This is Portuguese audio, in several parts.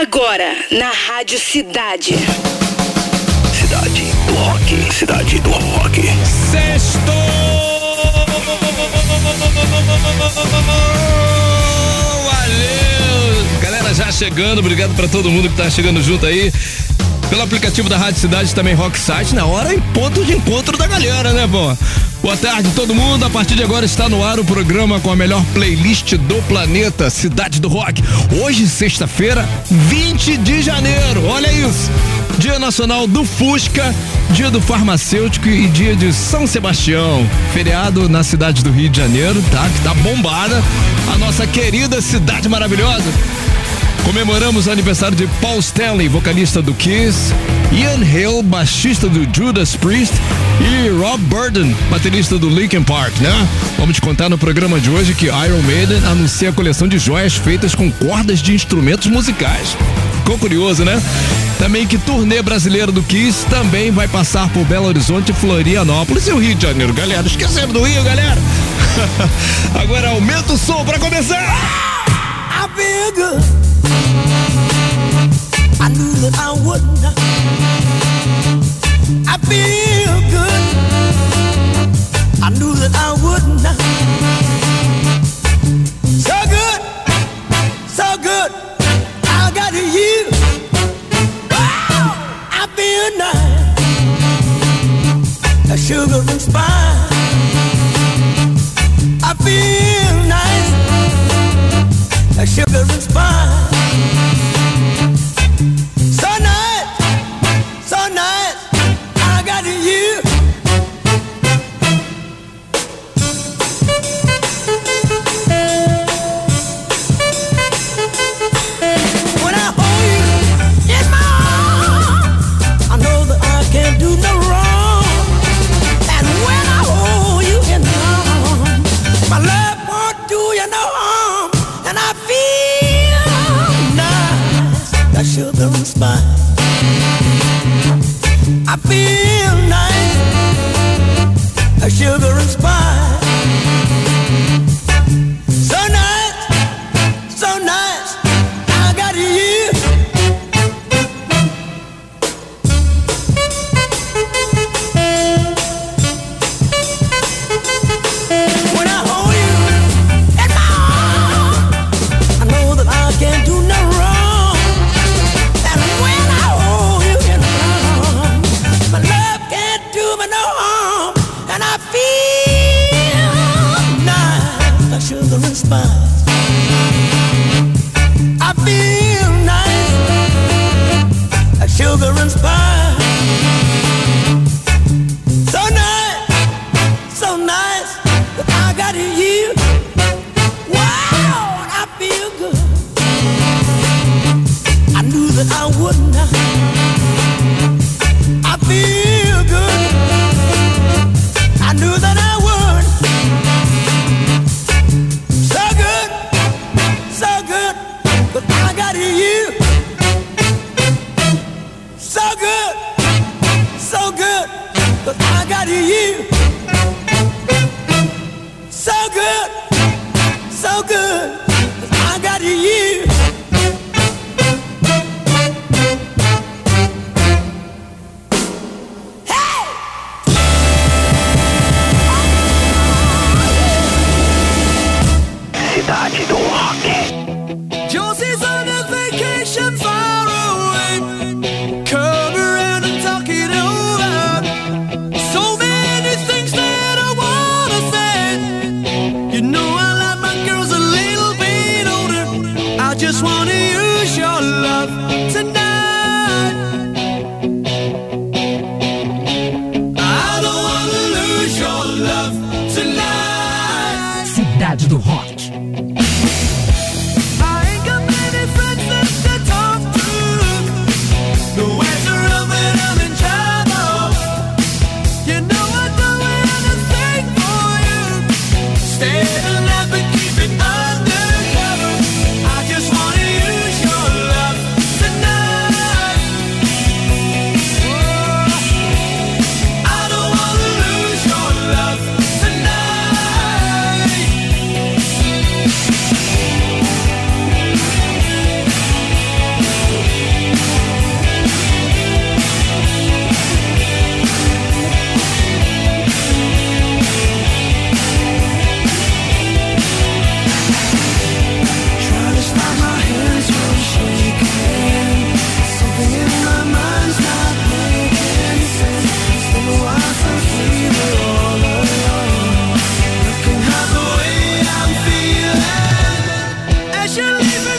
Agora, na Rádio Cidade. Cidade do Rock. Cidade do Rock. Sexto! Valeu! Galera, já chegando, obrigado para todo mundo que tá chegando junto aí. Pelo aplicativo da Rádio Cidade também Rock Site, na hora em ponto de encontro da galera, né, pô? Boa tarde, todo mundo. A partir de agora está no ar o programa com a melhor playlist do planeta, Cidade do Rock. Hoje, sexta-feira, 20 de janeiro. Olha isso. Dia Nacional do Fusca, Dia do Farmacêutico e Dia de São Sebastião. Feriado na cidade do Rio de Janeiro, tá? Que tá bombada. A nossa querida cidade maravilhosa. Comemoramos o aniversário de Paul Stanley, vocalista do Kiss, Ian Hill, baixista do Judas Priest e Rob Burden, baterista do Linkin Park, né? Vamos te contar no programa de hoje que Iron Maiden anuncia a coleção de joias feitas com cordas de instrumentos musicais. Ficou curioso, né? Também que turnê brasileiro do Kiss também vai passar por Belo Horizonte, Florianópolis e o Rio de Janeiro, galera. Esquecemos do Rio, galera. Agora aumenta o som para começar. Good. I knew that I would. I feel good. I knew that I would. So good, so good. I got you. I feel nice. A sugar and spice. I feel nice. A sugar and spice. good.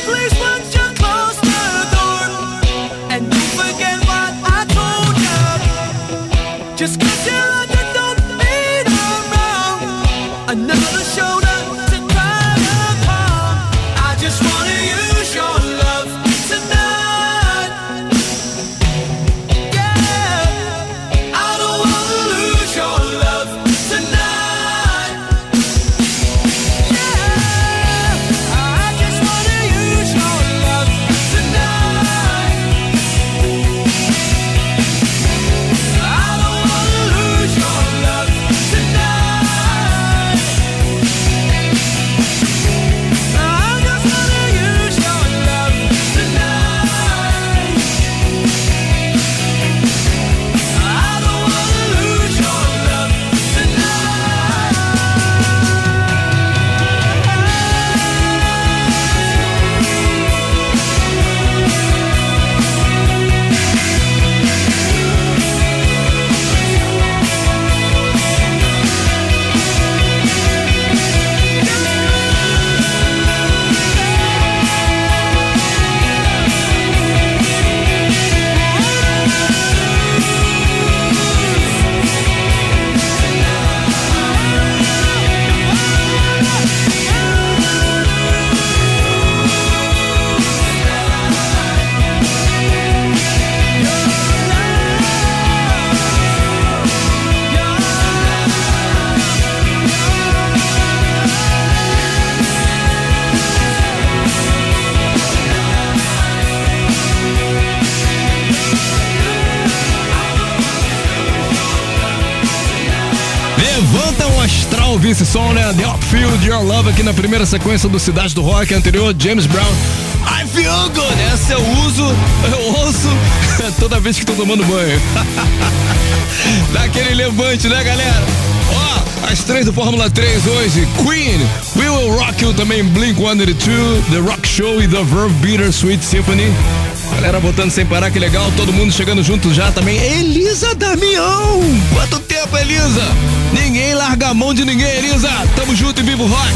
place one ouvir esse som, né? The Outfield, Your Love, aqui na primeira sequência do Cidade do Rock anterior, James Brown. I feel good, essa eu uso, eu ouço toda vez que tô tomando banho. Dá aquele levante, né, galera? Ó, as três do Fórmula 3 hoje, Queen, We Will Rock You também, Blink-182, The Rock Show e The Verve Beater Sweet Symphony. Galera botando sem parar, que legal. Todo mundo chegando junto já também. Elisa Damião! Quanto tempo, Elisa? Ninguém larga a mão de ninguém, Elisa. Tamo junto e vivo rock.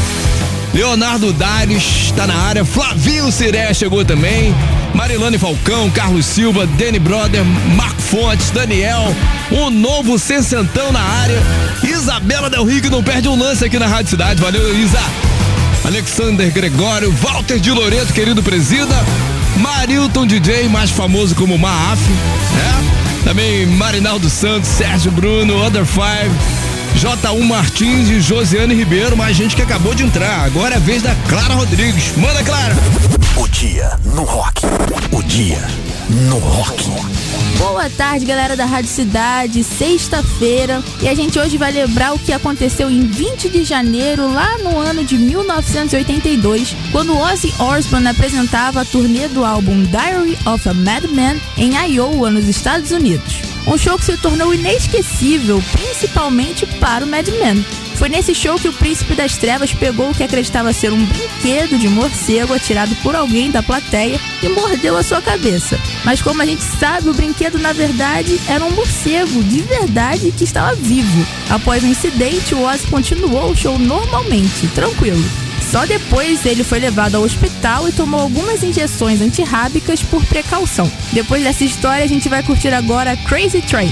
Leonardo Dares está na área. Flavinho Ciré chegou também. Marilane Falcão, Carlos Silva, Danny Brother, Marco Fontes, Daniel. Um novo sessentão na área. Isabela Del Rio que não perde um lance aqui na Rádio Cidade. Valeu, Isa. Alexander Gregório, Walter de Loreto, querido presida. Marilton DJ, mais famoso como Maaf, né? Também Marinaldo Santos, Sérgio Bruno, Other Five, J1 Martins e Josiane Ribeiro, mais gente que acabou de entrar. Agora é a vez da Clara Rodrigues. Manda, Clara! O dia no rock. O dia no rock. Boa tarde, galera da Rádio Cidade. Sexta-feira e a gente hoje vai lembrar o que aconteceu em 20 de janeiro, lá no ano de 1982, quando Ozzy Osbourne apresentava a turnê do álbum Diary of a Madman em Iowa, nos Estados Unidos. Um show que se tornou inesquecível, principalmente para o Madman. Foi nesse show que o Príncipe das Trevas pegou o que acreditava ser um brinquedo de morcego atirado por alguém da plateia e mordeu a sua cabeça. Mas como a gente sabe, o brinquedo na verdade era um morcego de verdade que estava vivo. Após o incidente, o Ozzy continuou o show normalmente, tranquilo. Só depois ele foi levado ao hospital e tomou algumas injeções antirrábicas por precaução. Depois dessa história, a gente vai curtir agora Crazy Train.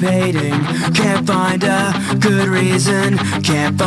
Hating? Can't find a good reason, can't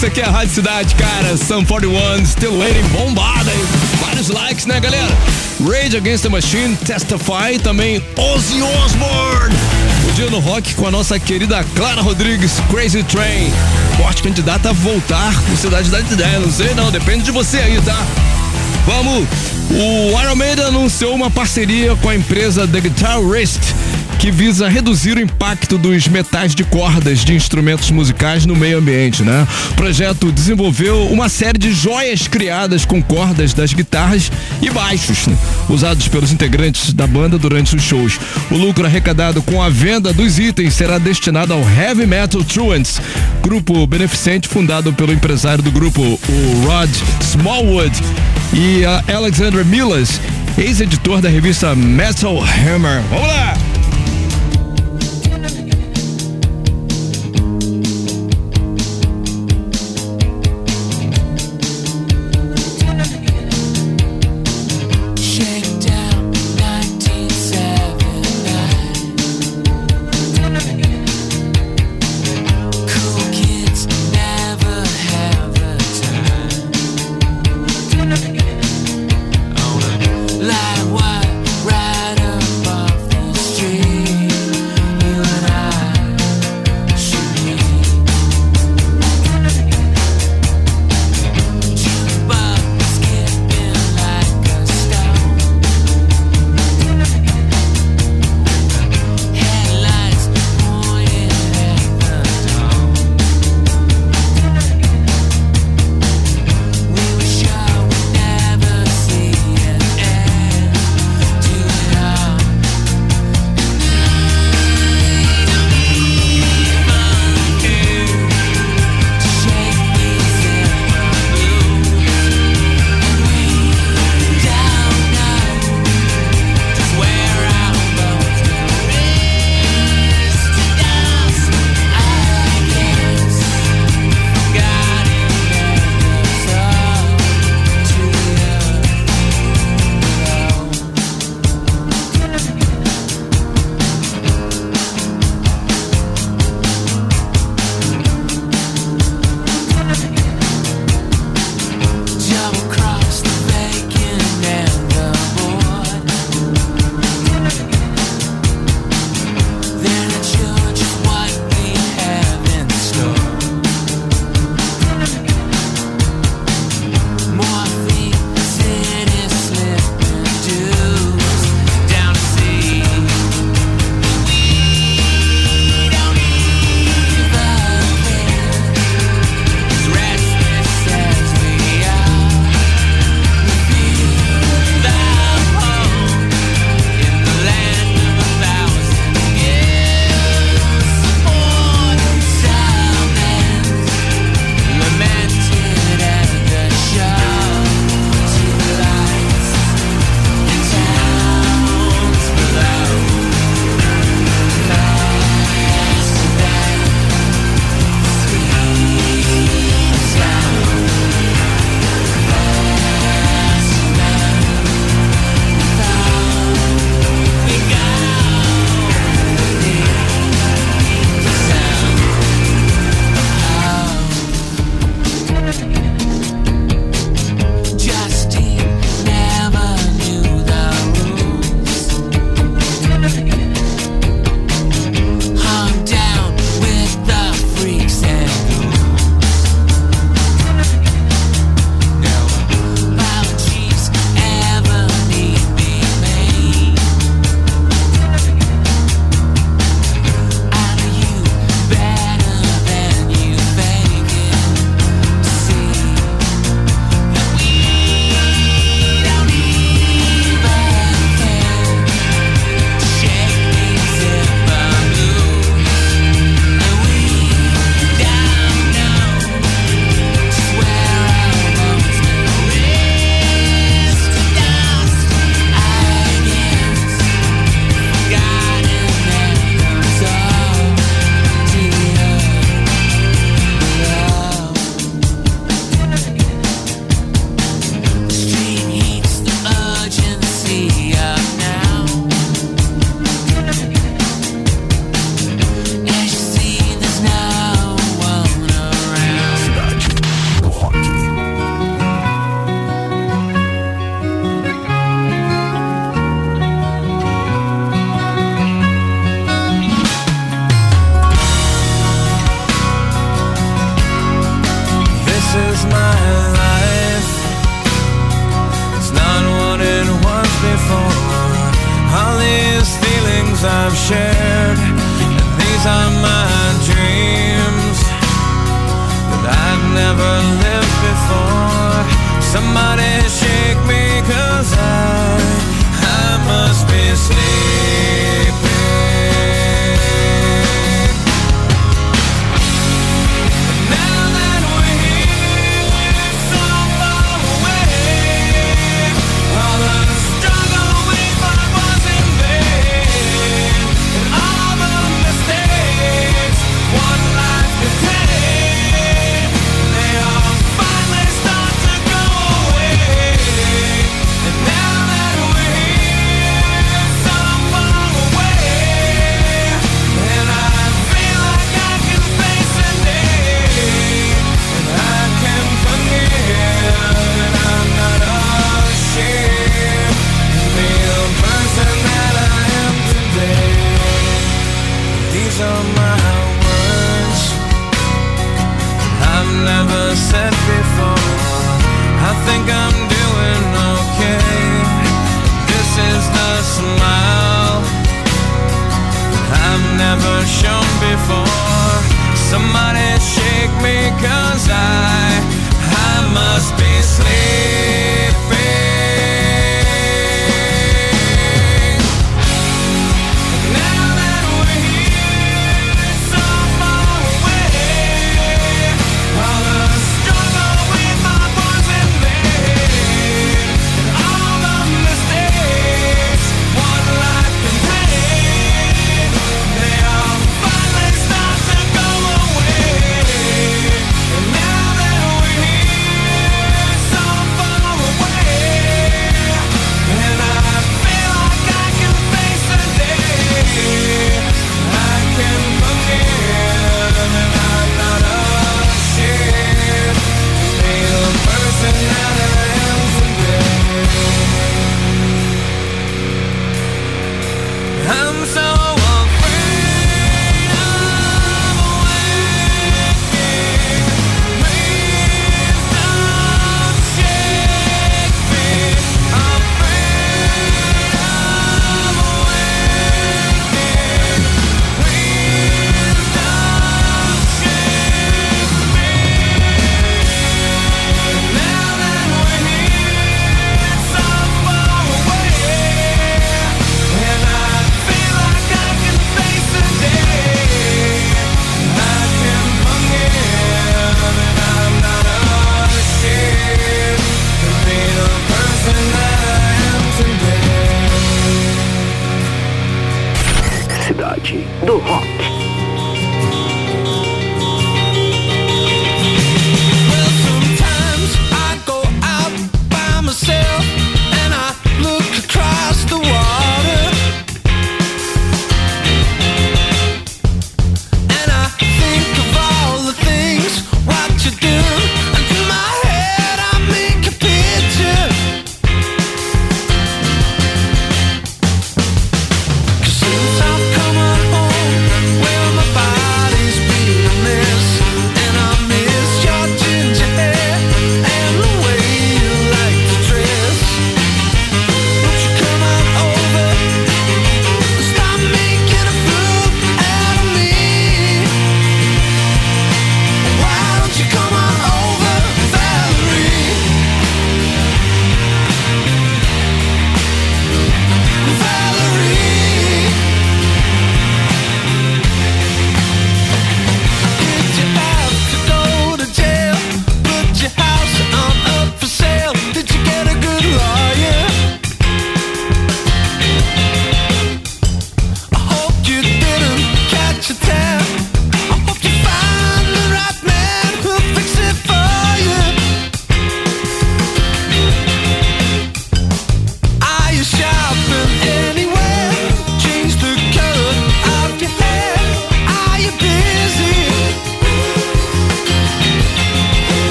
isso aqui é a Rádio Cidade, cara. Sun 41, Still Waiting, bombada. Vários likes, né, galera? Rage Against the Machine, Testify, também Ozzy Osbourne. O dia no rock com a nossa querida Clara Rodrigues, Crazy Train. Forte candidata a voltar no Cidade da Ideia. Não sei não, depende de você aí, tá? Vamos! O Iron Maiden anunciou uma parceria com a empresa The Guitarist que visa reduzir o impacto dos metais de cordas de instrumentos musicais no meio ambiente, né? O projeto desenvolveu uma série de joias criadas com cordas das guitarras e baixos, né? usados pelos integrantes da banda durante os shows. O lucro arrecadado com a venda dos itens será destinado ao Heavy Metal Truants, grupo beneficente fundado pelo empresário do grupo, o Rod Smallwood, e a Alexander Millas, ex-editor da revista Metal Hammer. Vamos lá!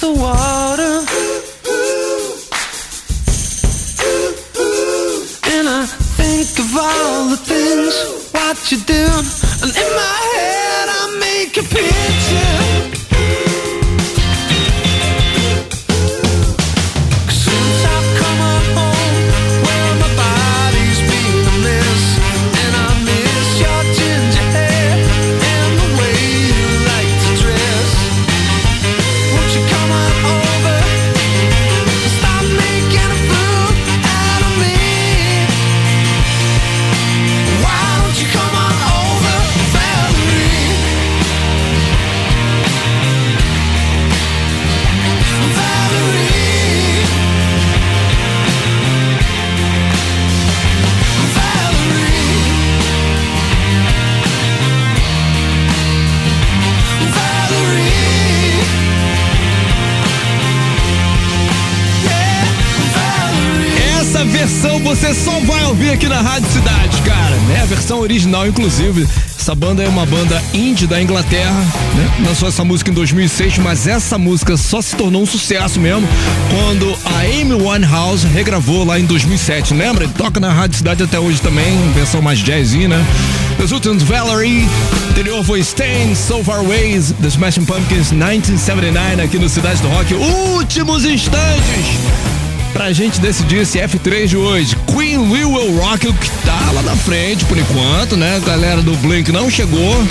the water. And I think of all the things what you doing. Original, inclusive. Essa banda é uma banda indie da Inglaterra, né? Lançou essa música em 2006, mas essa música só se tornou um sucesso mesmo quando a Amy Winehouse regravou lá em 2007. Lembra? Toca na Rádio Cidade até hoje também, versão mais jazzy, né? Os últimos Valerie, anterior foi Stain, So Far Ways, The Smashing Pumpkins, 1979 aqui no Cidade do Rock. Últimos instantes pra gente decidir esse F3 de hoje. Queen We Will Rock You, que tá lá na frente por enquanto, né? Galera do Blink não chegou.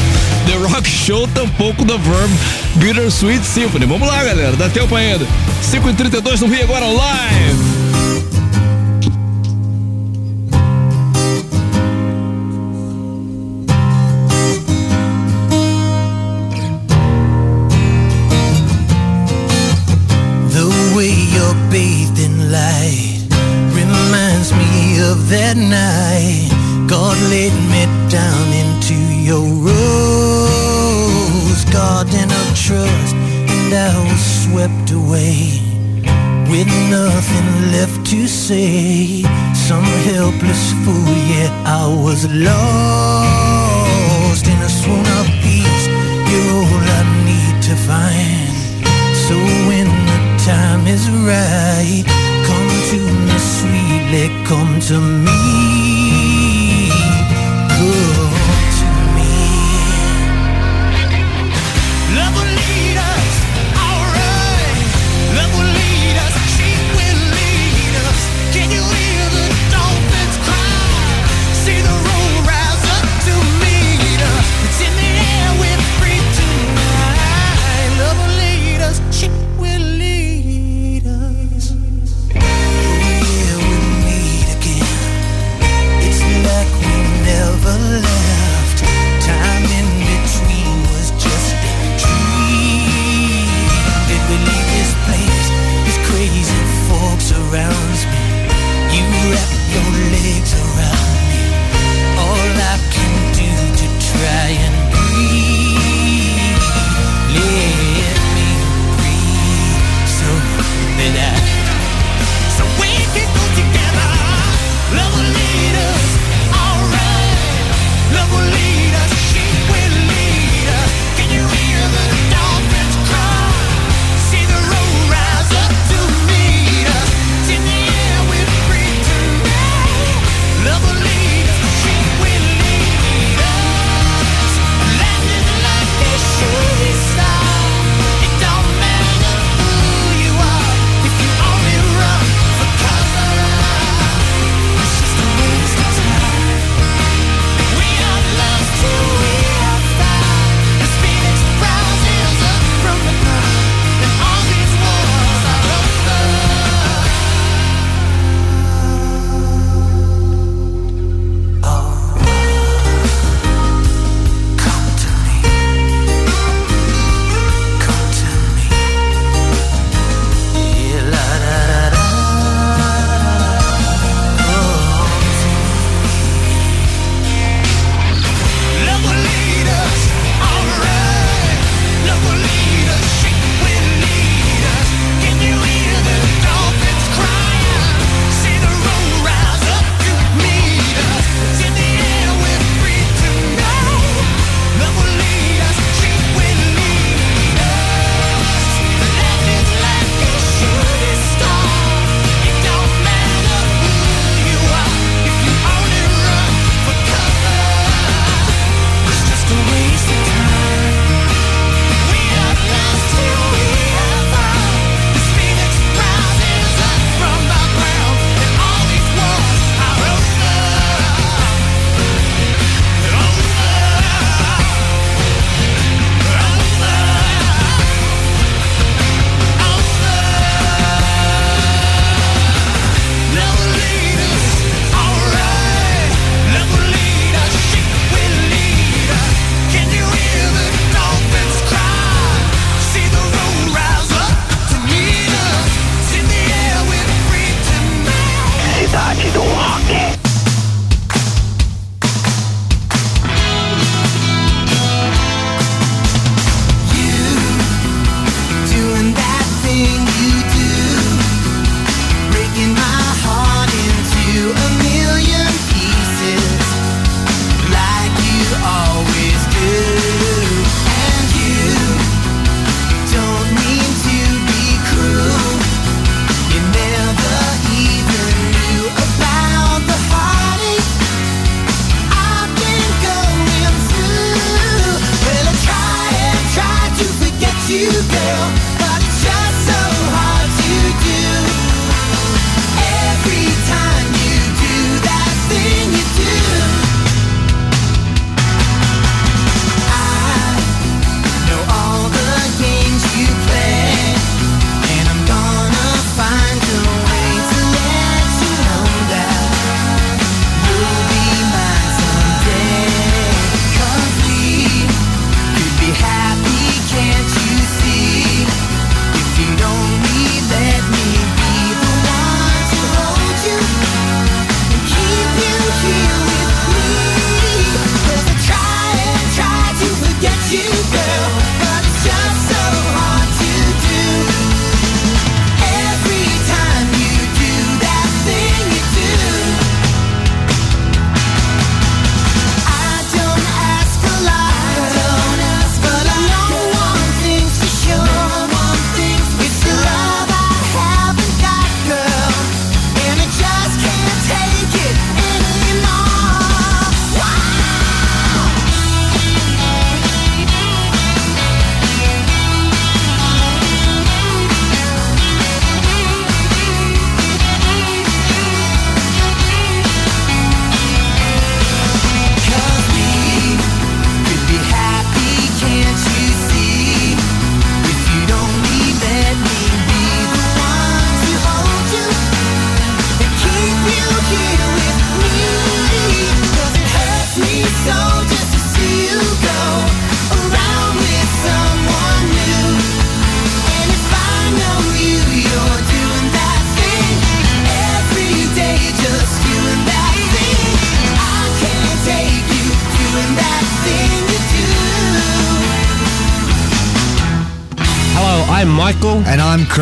The Rock Show tampouco da Verb Bittersweet Symphony. Vamos lá, galera, dá tempo ainda. 5h32 no Rio agora live.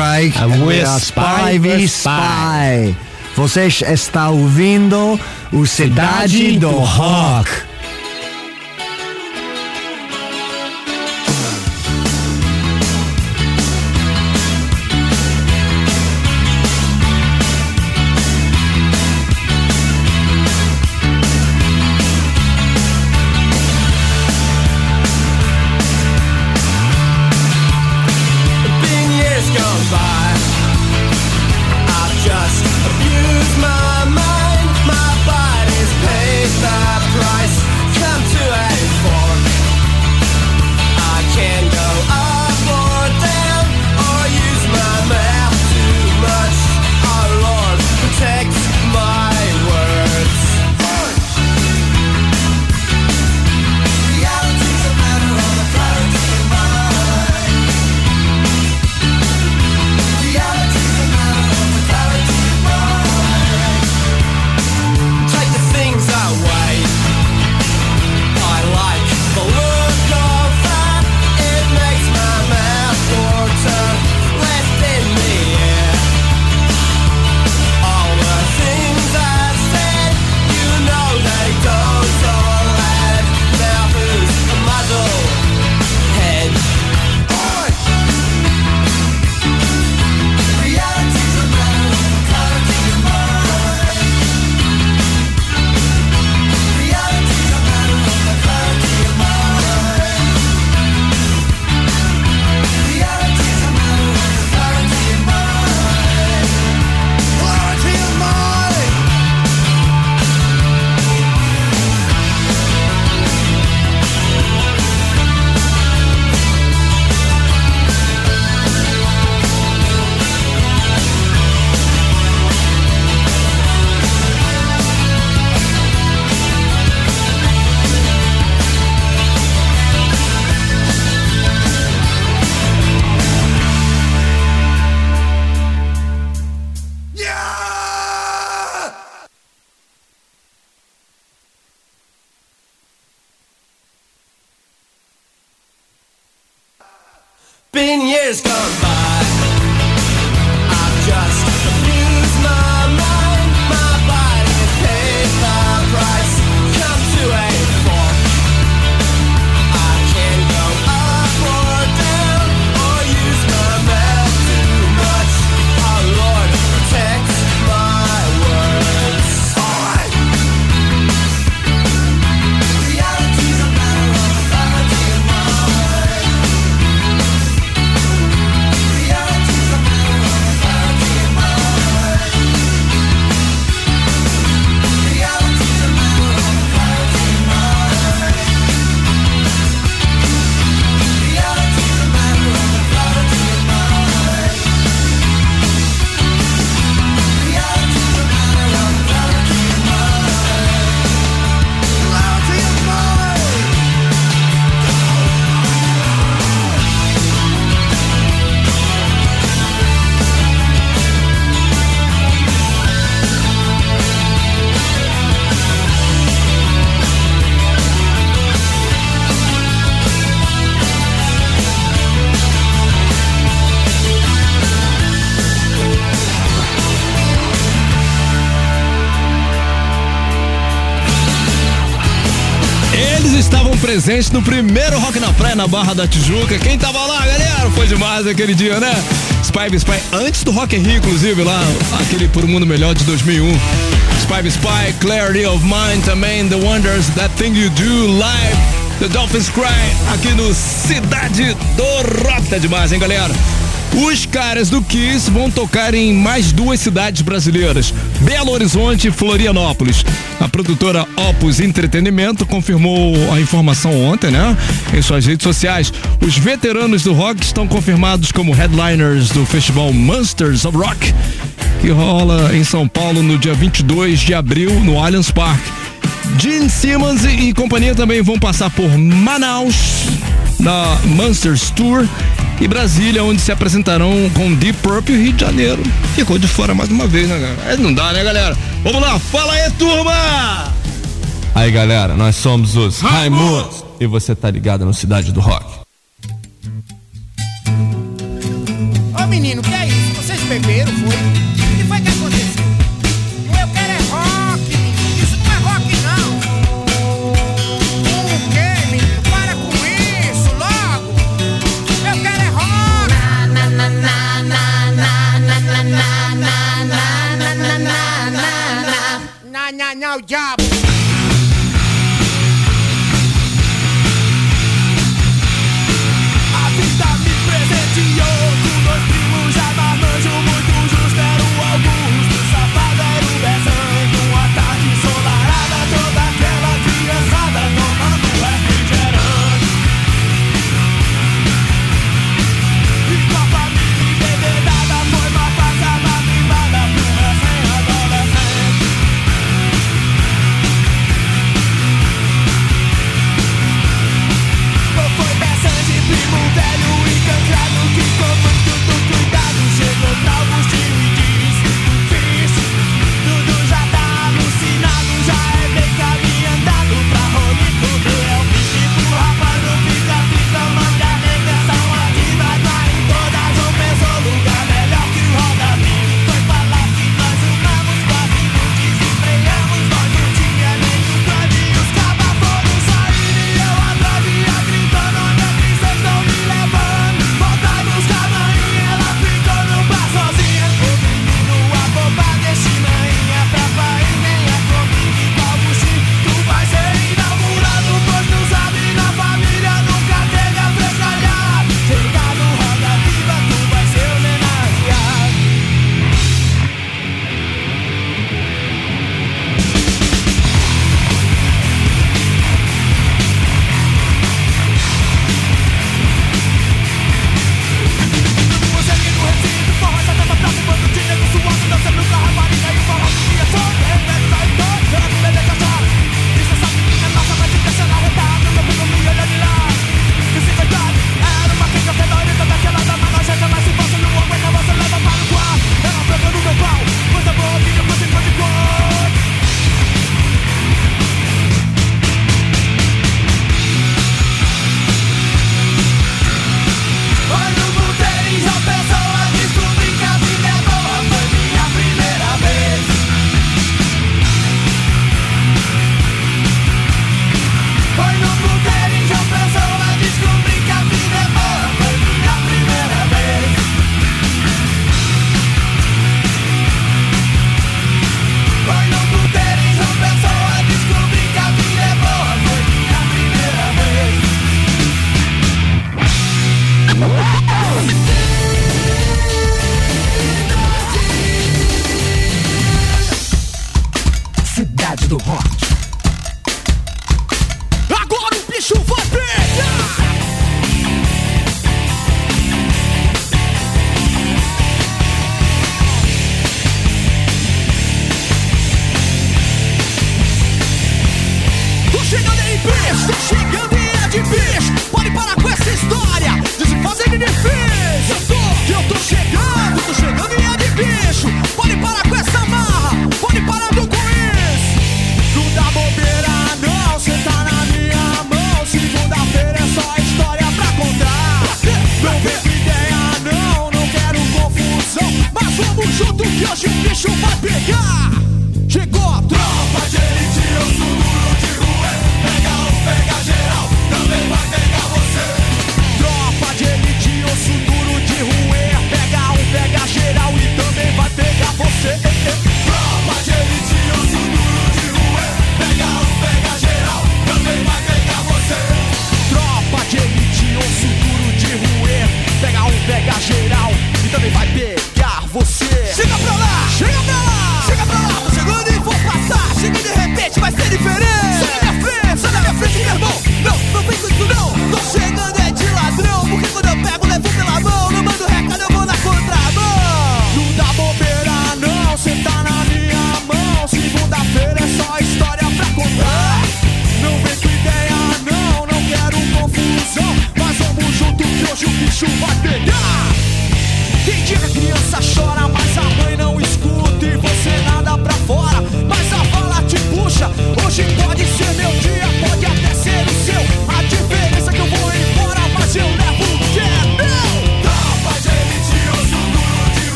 We're are Spy v. Spy. Você está ouvindo o Cidade do Rock. Estavam presentes no primeiro Rock na Praia na Barra da Tijuca. Quem tava lá, galera? Foi demais aquele dia, né? Spy Spy, antes do Rock in Rio, inclusive, lá, aquele Por um Mundo Melhor de 2001. Spy Spy, Clarity of Mind também, The Wonders, That Thing You Do, Live, The Dolphins Cry, aqui no Cidade do Rock. Tá demais, hein, galera? Os caras do Kiss vão tocar em mais duas cidades brasileiras, Belo Horizonte Florianópolis. A produtora Opus Entretenimento confirmou a informação ontem, né? Em suas redes sociais. Os veteranos do rock estão confirmados como headliners do festival Monsters of Rock, que rola em São Paulo no dia 22 de abril no Allianz Parque. Gene Simmons e companhia também vão passar por Manaus na Monsters Tour e Brasília, onde se apresentarão com Deep Purple e Rio de Janeiro. Ficou de fora mais uma vez, né, galera? Não dá, né, galera? Vamos lá, fala aí, turma! Aí galera, nós somos os Raimundos e você tá ligado no Cidade do Rock. beberam, foi. Na, na,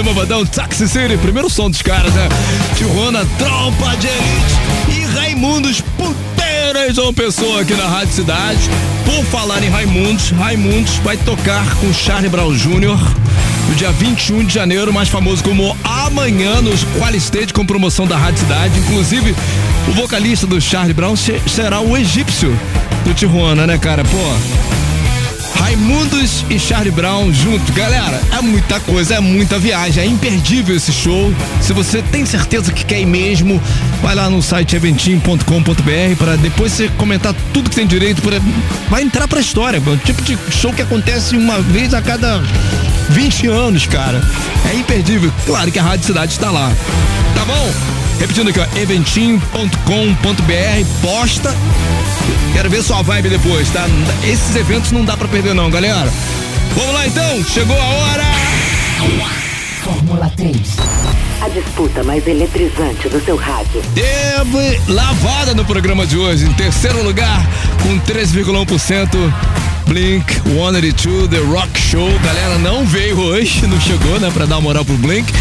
Você Malvadão, Taxi City, primeiro som dos caras, né? Tijuana, Trompa de Elite e Raimundos Puteiras, uma pessoa aqui na Rádio Cidade. Por falar em Raimundos, Raimundos vai tocar com Charlie Brown Jr. No dia 21 de janeiro, mais famoso como Amanhã, nos Qualistage, com promoção da Rádio Cidade. Inclusive, o vocalista do Charlie Brown será o egípcio do Tijuana, né, cara? Pô, Raimundos e Charlie Brown juntos. Galera, é muita coisa, é muita viagem, é imperdível esse show. Se você tem certeza que quer ir mesmo, vai lá no site eventim.com.br para depois você comentar tudo que tem direito, pra, vai entrar pra história. O tipo de show que acontece uma vez a cada 20 anos, cara. É imperdível. Claro que a Rádio Cidade está lá. Tá bom? Repetindo aqui, ó, eventim.com.br, posta Quero ver sua vibe depois, tá? Esses eventos não dá pra perder não, galera. Vamos lá então, chegou a hora. Fórmula 3. A disputa mais eletrizante do seu rádio. Teve lavada no programa de hoje. Em terceiro lugar, com 13,1%. Blink 182 The Rock Show. Galera não veio hoje, não chegou, né, pra dar moral pro Blink.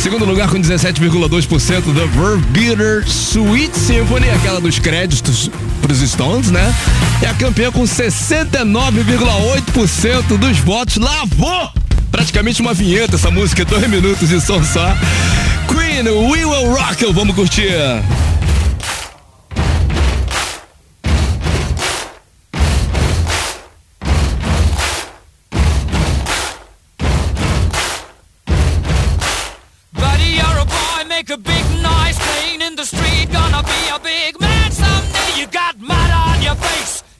Segundo lugar com 17,2% The Verve Beater Sweet Symphony, aquela dos créditos pros Stones, né? E a campeã com 69,8% dos votos lavou praticamente uma vinheta essa música, dois minutos de som só. Queen, We Will Rock vamos curtir.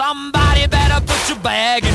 Somebody better put your bag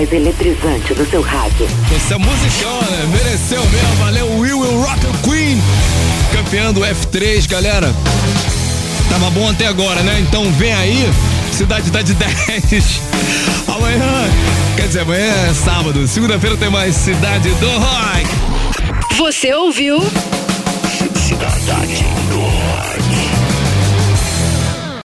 mais eletrizante do seu rádio. Esse é musicão, né? Mereceu mesmo, valeu. We Will Rock You Queen, campeã do F3, galera. Tava bom até agora, né? Então vem aí, Cidade da de 10. Amanhã, quer dizer, amanhã é sábado. Segunda-feira tem mais Cidade do Rock. Você ouviu? Cidade